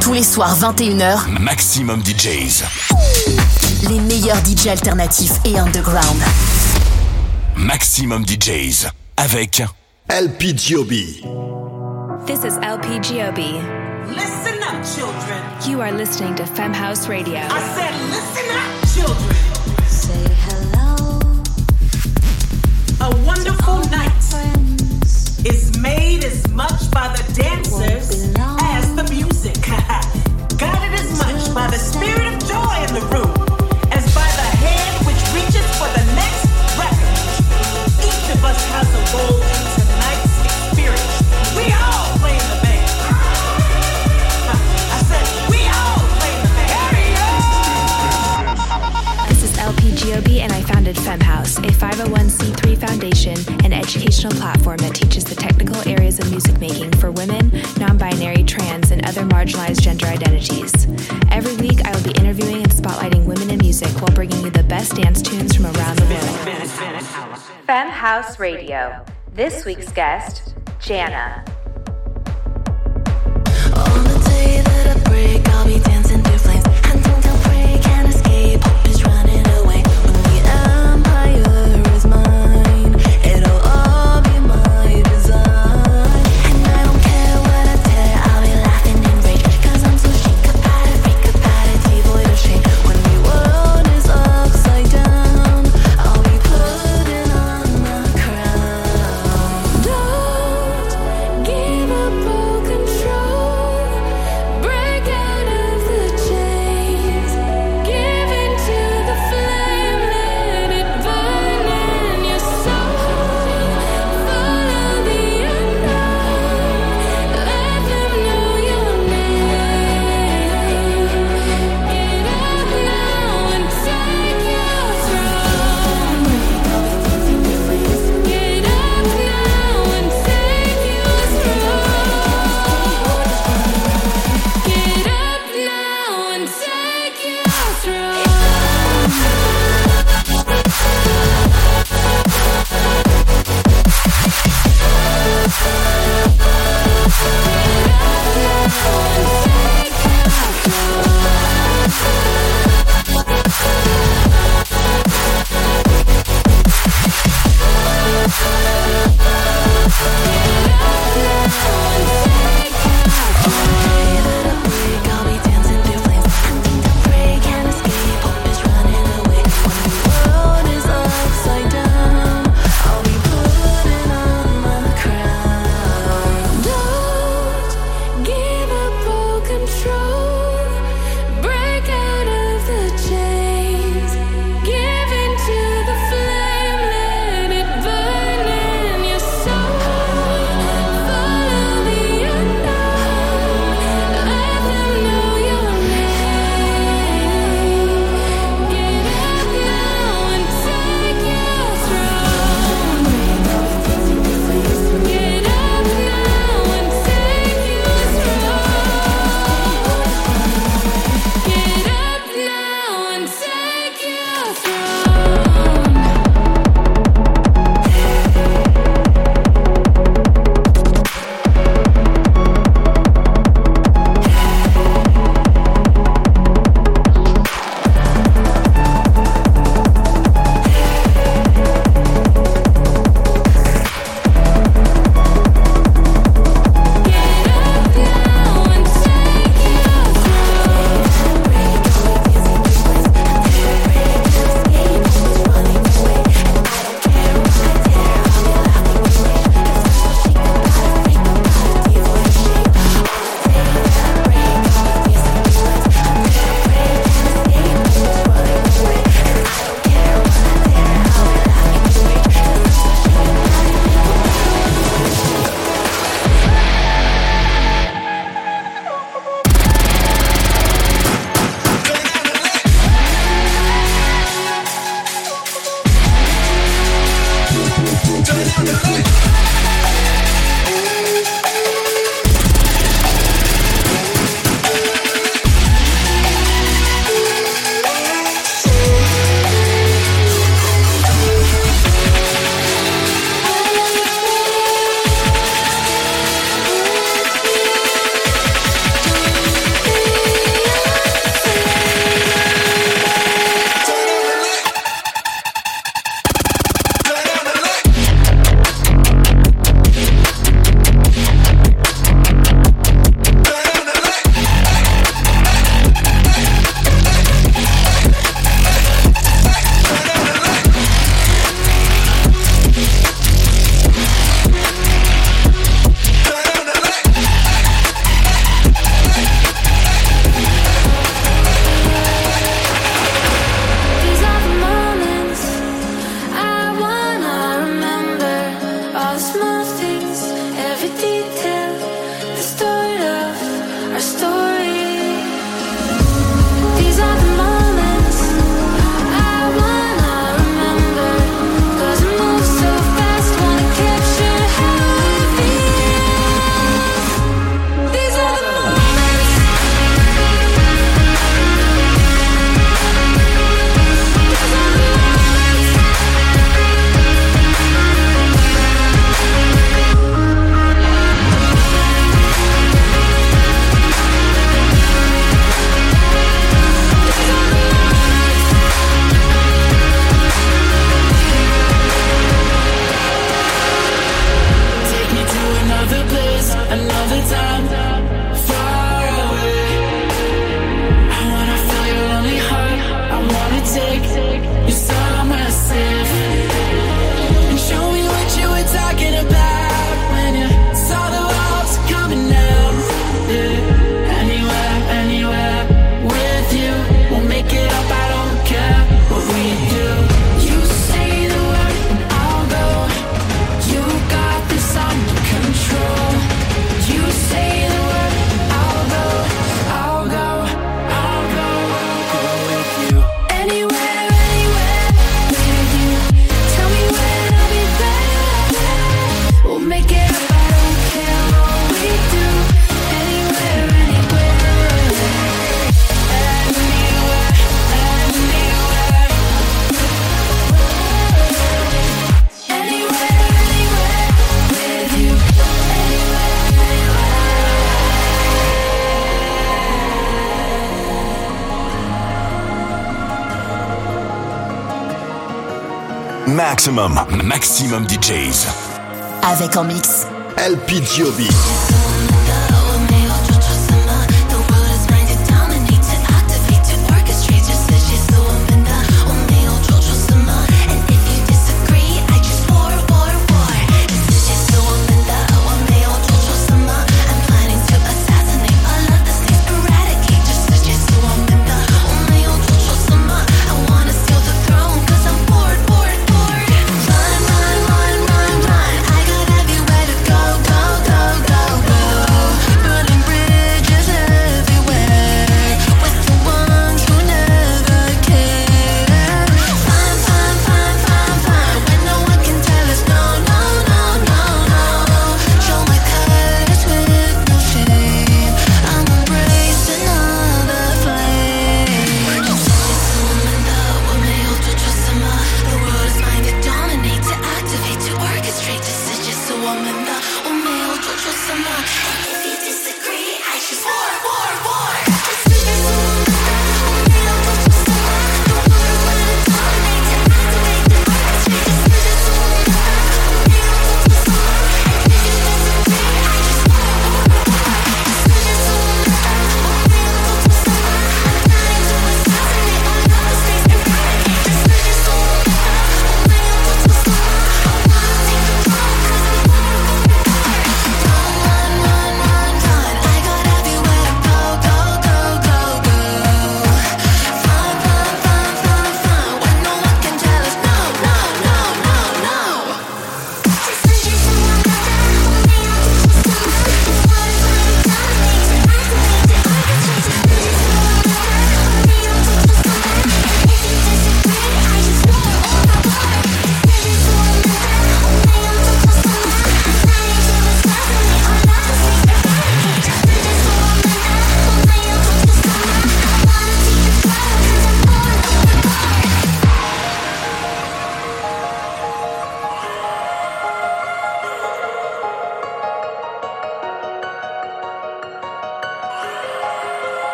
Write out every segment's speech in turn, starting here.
Tous les soirs 21h, Maximum DJs. Les meilleurs DJs alternatifs et underground. Maximum DJs avec LPGOB. This is LPGOB. Listen up, children. You are listening to Femhouse Radio. I said, listen up, children. Say hello. A wonderful night is made as much by the dancers by the spirit of joy in the room as by the hand which reaches for the next. Each of us has a role and I founded Femhouse, a 501c3 foundation and educational platform that teaches the technical areas of music making for women, non binary, trans, and other marginalized gender identities. Every week, I will be interviewing and spotlighting women in music while bringing you the best dance tunes from around the world. Femme House Radio. This week's guest, Jana. Maximum, maximum DJs. Avec en mix. LP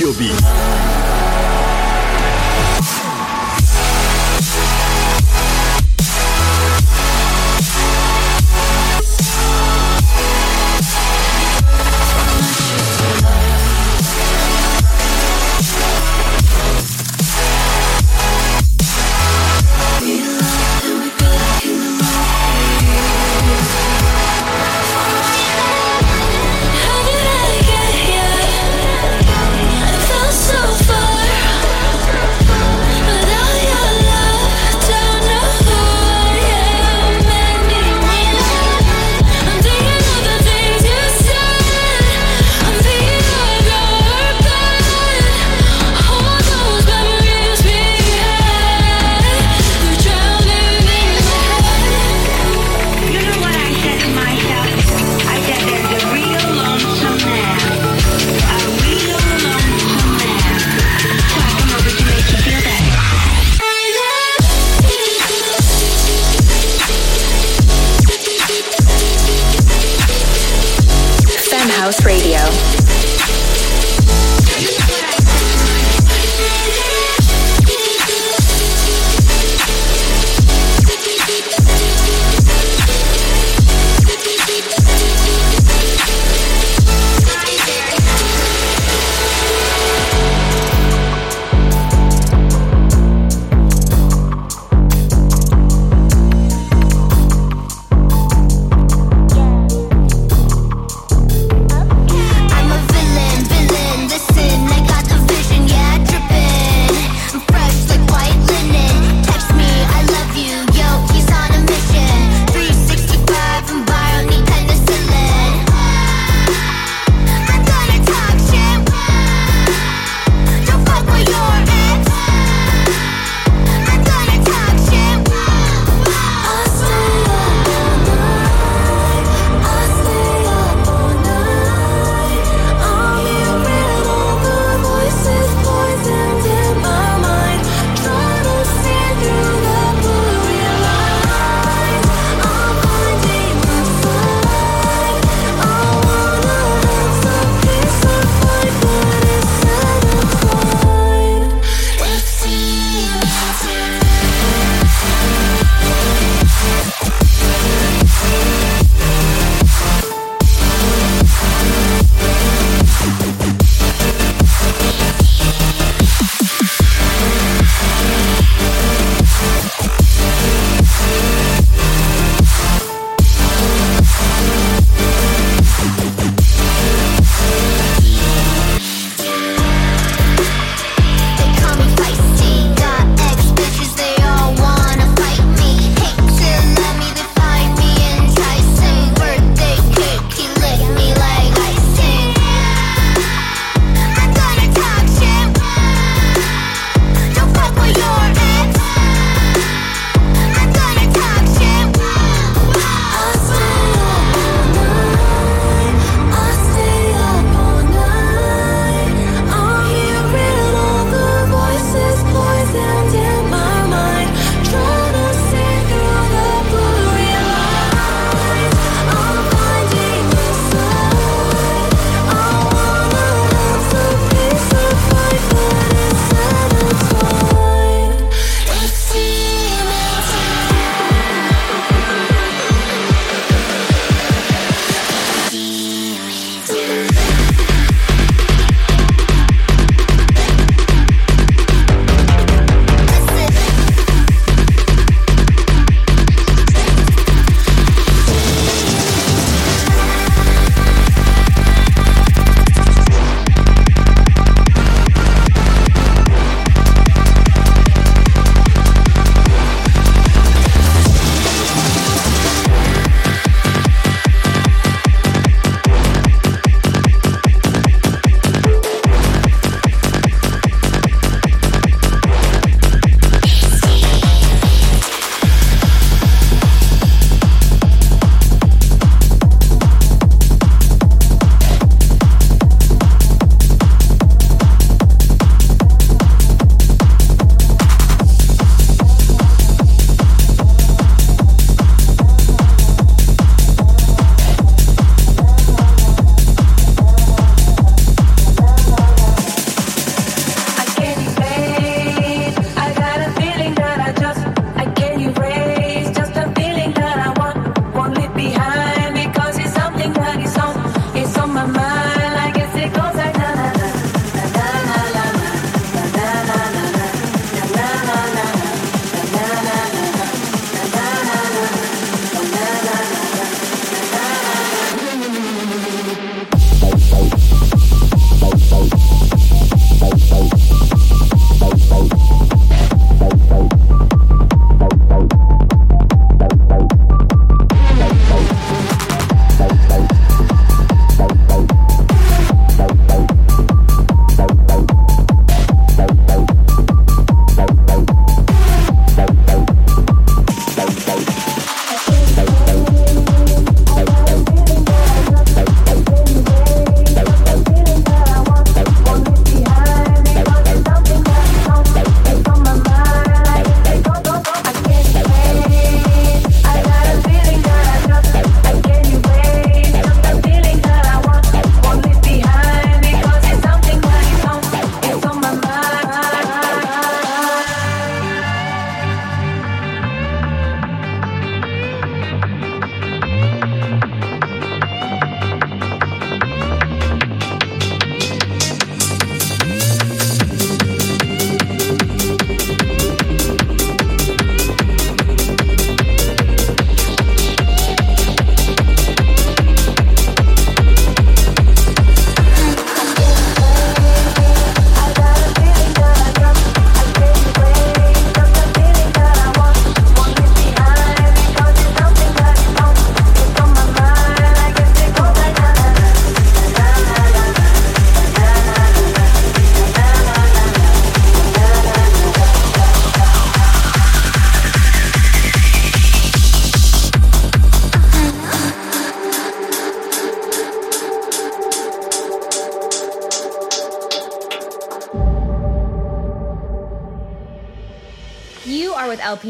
Cube.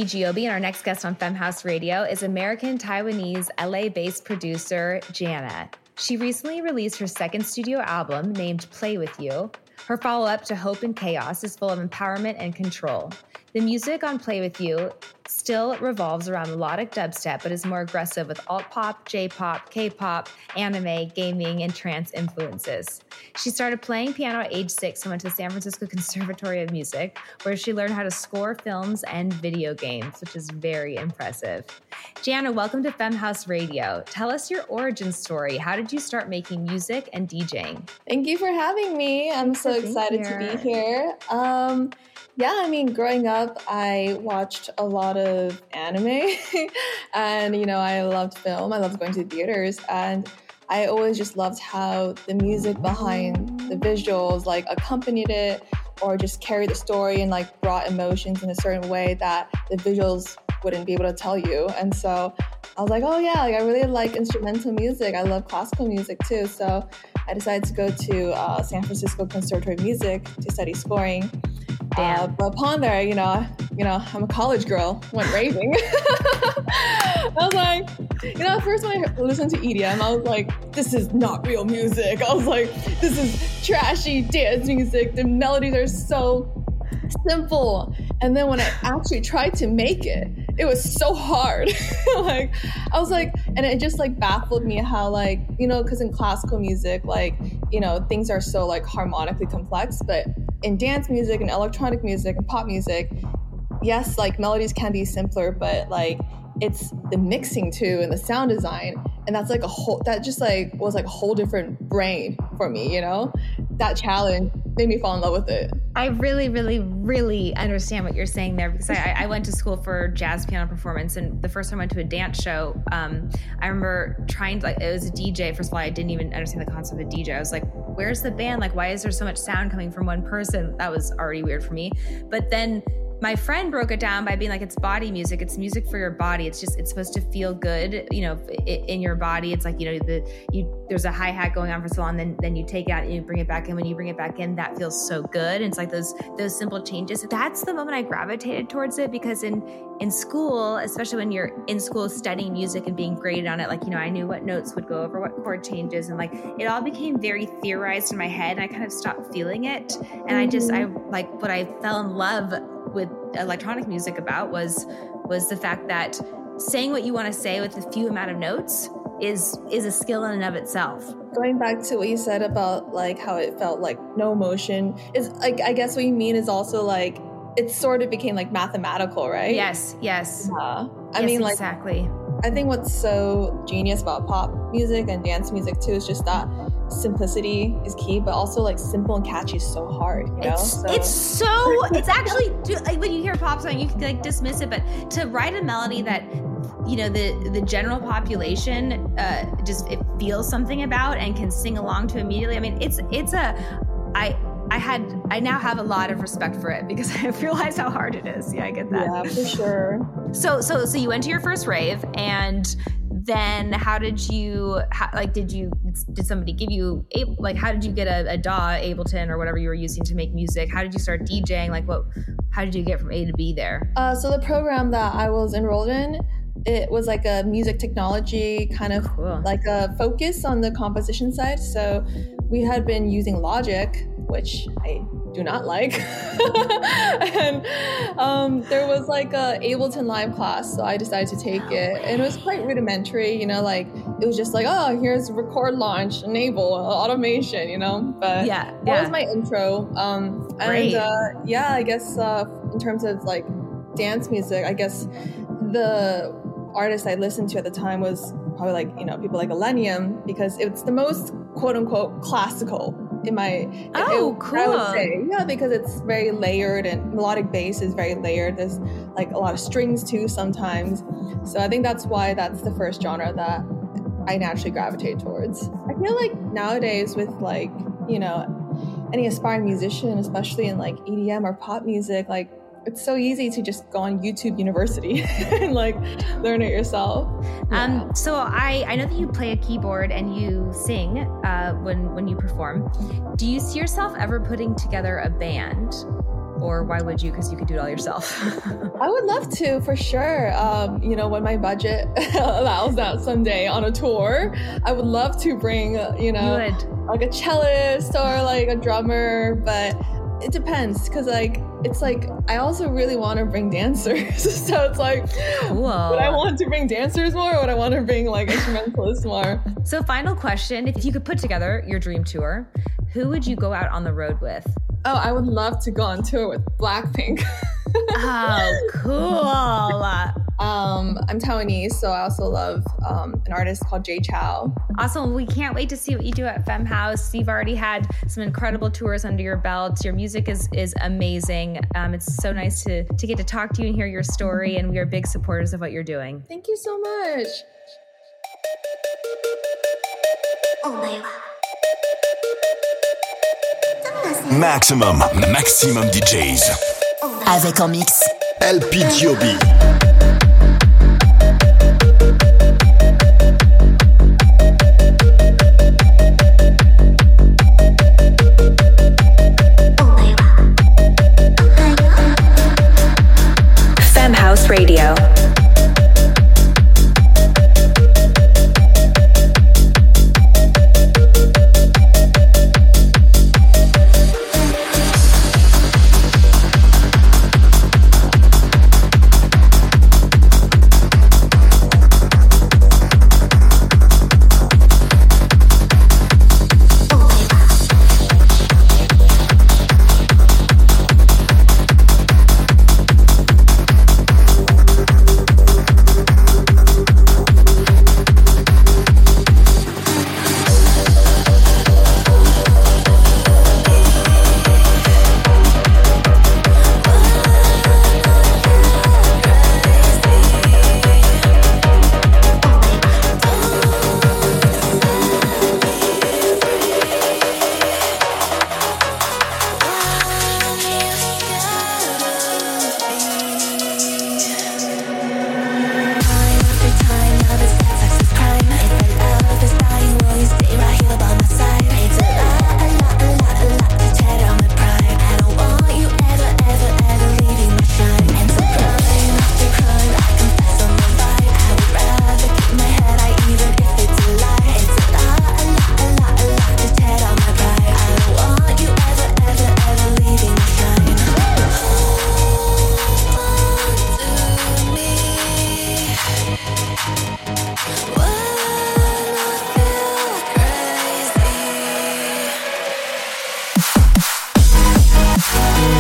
With and our next guest on Femme House Radio is American Taiwanese LA based producer Jana. She recently released her second studio album named Play With You. Her follow up to Hope and Chaos is full of empowerment and control. The music on Play With You still revolves around melodic dubstep, but is more aggressive with alt pop, J pop, K pop, anime, gaming, and trance influences. She started playing piano at age six and went to the San Francisco Conservatory of Music, where she learned how to score films and video games, which is very impressive. Jana, welcome to Femme House Radio. Tell us your origin story. How did you start making music and DJing? Thank you for having me. I'm so excited to be here. Um, yeah, I mean, growing up, I watched a lot of anime and, you know, I loved film. I loved going to theaters and I always just loved how the music behind the visuals like accompanied it or just carried the story and like brought emotions in a certain way that the visuals wouldn't be able to tell you. And so I was like, oh yeah, like I really like instrumental music. I love classical music too. So I decided to go to uh, San Francisco Conservatory of Music to study scoring. Uh, but upon there, you know, you know, I'm a college girl, went raving. I was like, you know, first when I listened to EDM, I was like, this is not real music. I was like, this is trashy dance music. The melodies are so simple. And then when I actually tried to make it, it was so hard. like I was like, and it just like baffled me how like you know, because in classical music, like you know, things are so like harmonically complex, but in dance music and electronic music and pop music, yes, like melodies can be simpler, but like it's the mixing too and the sound design and that's like a whole that just like was like a whole different brain for me you know that challenge made me fall in love with it I really, really, really understand what you're saying there because I, I, went to school for jazz piano performance, and the first time I went to a dance show, um, I remember trying to like it was a DJ. First of all, I didn't even understand the concept of a DJ. I was like, "Where's the band? Like, why is there so much sound coming from one person?" That was already weird for me. But then my friend broke it down by being like it's body music. It's music for your body. It's just it's supposed to feel good you know in your body. It's like you know the you there's a hi-hat going on for so long then then you take it out and you bring it back in. When you bring it back in that feels so good. And it's like those those simple changes. That's the moment i gravitated towards it because in in school especially when you're in school studying music and being graded on it like you know i knew what notes would go over what chord changes and like it all became very theorized in my head and i kind of stopped feeling it. And mm-hmm. i just i like what i fell in love with electronic music about was was the fact that saying what you want to say with a few amount of notes is is a skill in and of itself. Going back to what you said about like how it felt like no emotion is like I guess what you mean is also like it sort of became like mathematical, right? Yes, yes. Yeah. I yes, mean like exactly. I think what's so genius about pop music and dance music too is just that simplicity is key, but also like simple and catchy is so hard. You know, it's so, it's, so, it's actually like when you hear a pop song, you can like dismiss it, but to write a melody that you know the the general population uh, just it feels something about and can sing along to immediately. I mean, it's it's a I I had I now have a lot of respect for it because I realize how hard it is. Yeah, I get that. Yeah, for sure. So so so you went to your first rave and then how did you how, like did you did somebody give you like how did you get a, a DAW Ableton or whatever you were using to make music? How did you start DJing? Like what how did you get from A to B there? Uh, so the program that I was enrolled in it was like a music technology kind of cool. like a focus on the composition side. So we had been using Logic, which I do not like. and um, there was like a Ableton Live class, so I decided to take it. And it was quite rudimentary, you know, like it was just like, oh, here's record launch, enable, uh, automation, you know. But yeah, that yeah. was my intro. Um, and uh, yeah, I guess uh, in terms of like dance music, I guess the artist I listened to at the time was probably like you know people like Illenium because it's the most quote unquote classical in my oh it, cool I would say. Yeah because it's very layered and melodic bass is very layered. There's like a lot of strings too sometimes. So I think that's why that's the first genre that I naturally gravitate towards. I feel like nowadays with like you know any aspiring musician especially in like EDM or pop music like it's so easy to just go on YouTube University and like learn it yourself. Yeah. Um, so I I know that you play a keyboard and you sing uh, when when you perform. Do you see yourself ever putting together a band? or why would you? Because you could do it all yourself. I would love to, for sure. Um, you know, when my budget allows that someday on a tour, I would love to bring, you know, you like a cellist or like a drummer, but it depends because like it's like I also really want to bring dancers. so it's like, cool. would I want to bring dancers more, or would I want to bring like instrumentalists more? So, final question: If you could put together your dream tour, who would you go out on the road with? Oh, I would love to go on tour with Blackpink. oh, cool. Um, I'm Taiwanese, so I also love um, an artist called Jay Chou. Awesome. We can't wait to see what you do at Femme House. You've already had some incredible tours under your belt. Your music is is amazing. Um, it's so nice to to get to talk to you and hear your story, and we are big supporters of what you're doing. Thank you so much. Maxximum, Maxximum DJs. Avec en mix. LP Giobi.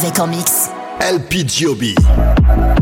Avec en mix. LPGOB.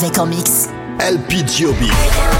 Avec en mix. LPGOB. Thank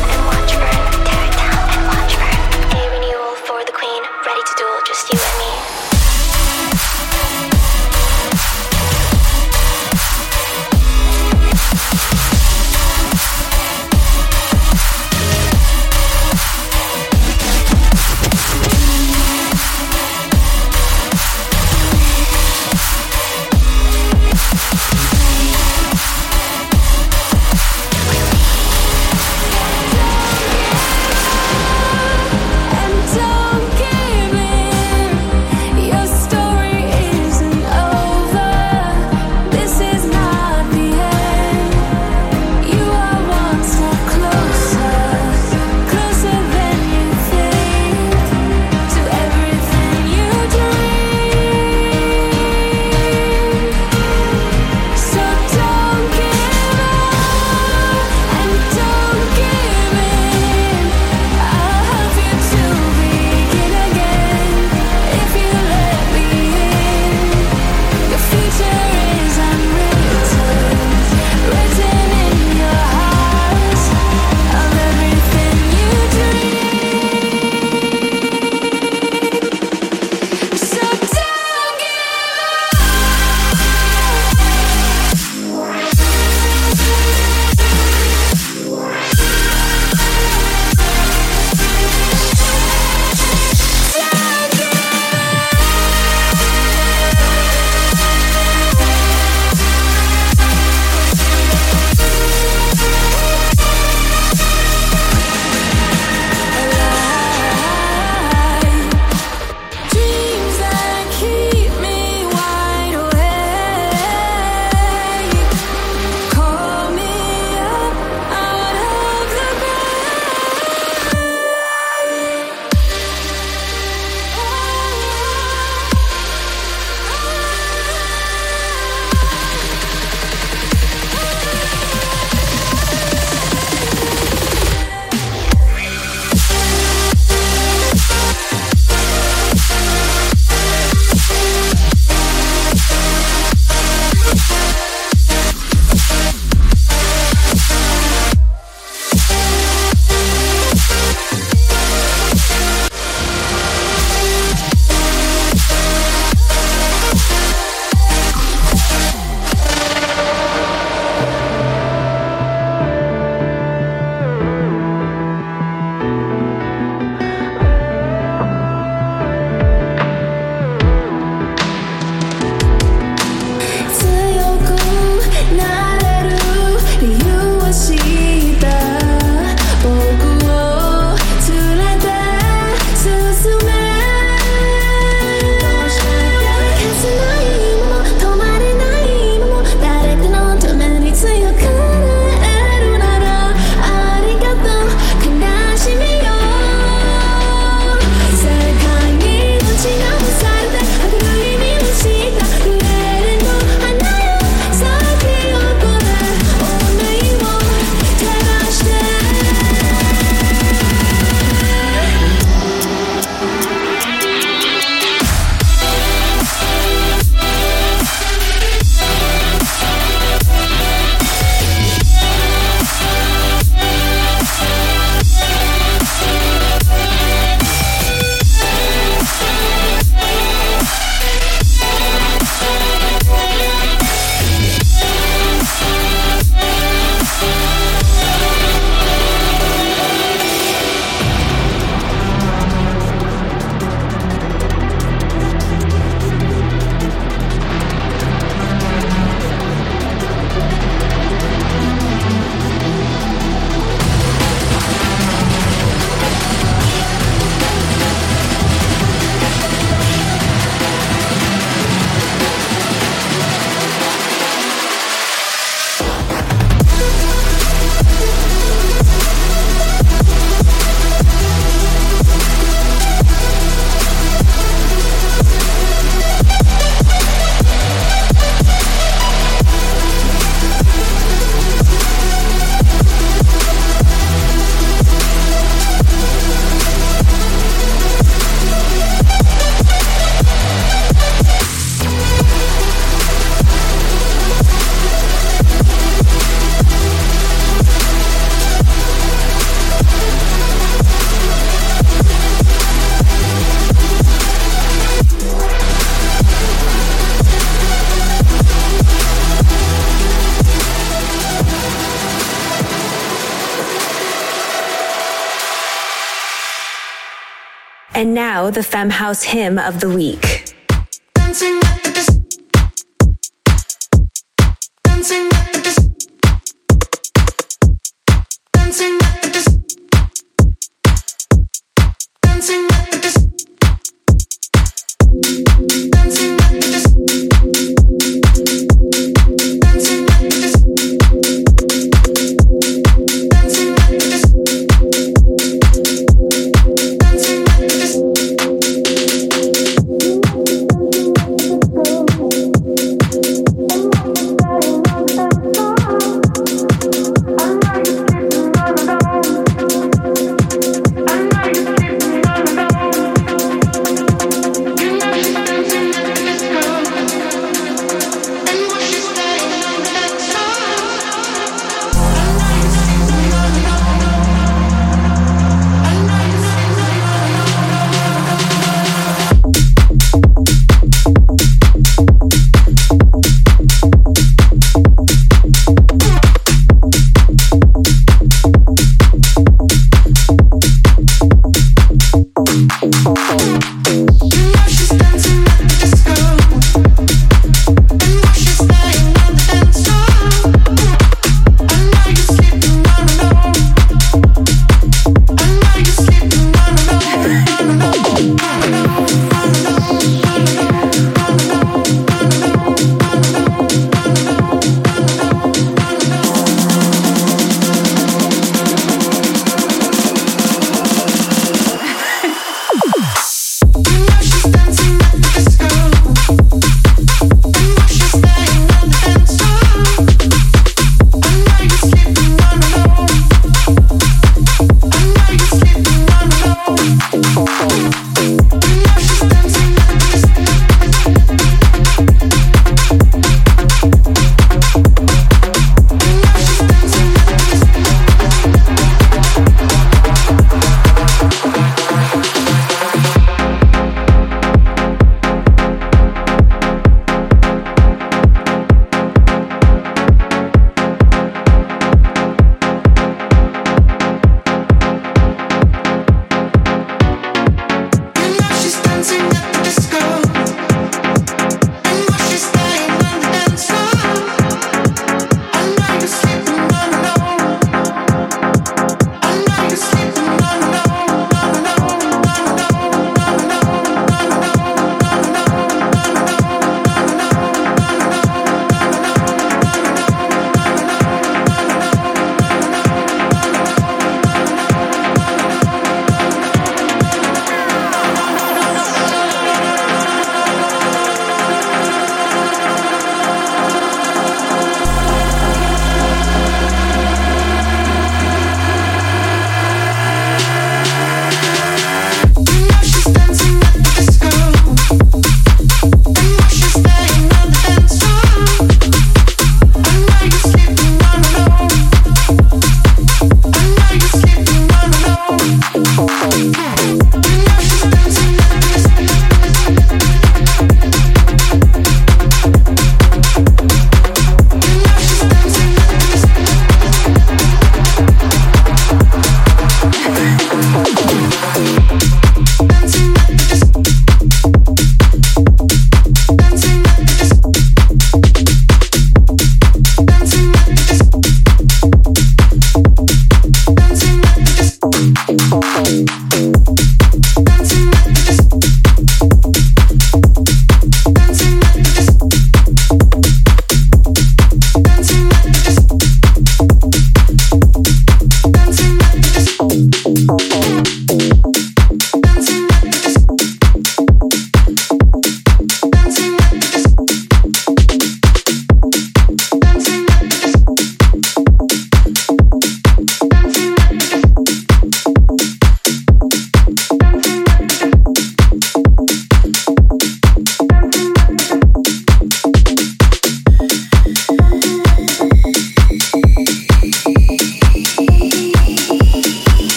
the Femme House hymn of the week.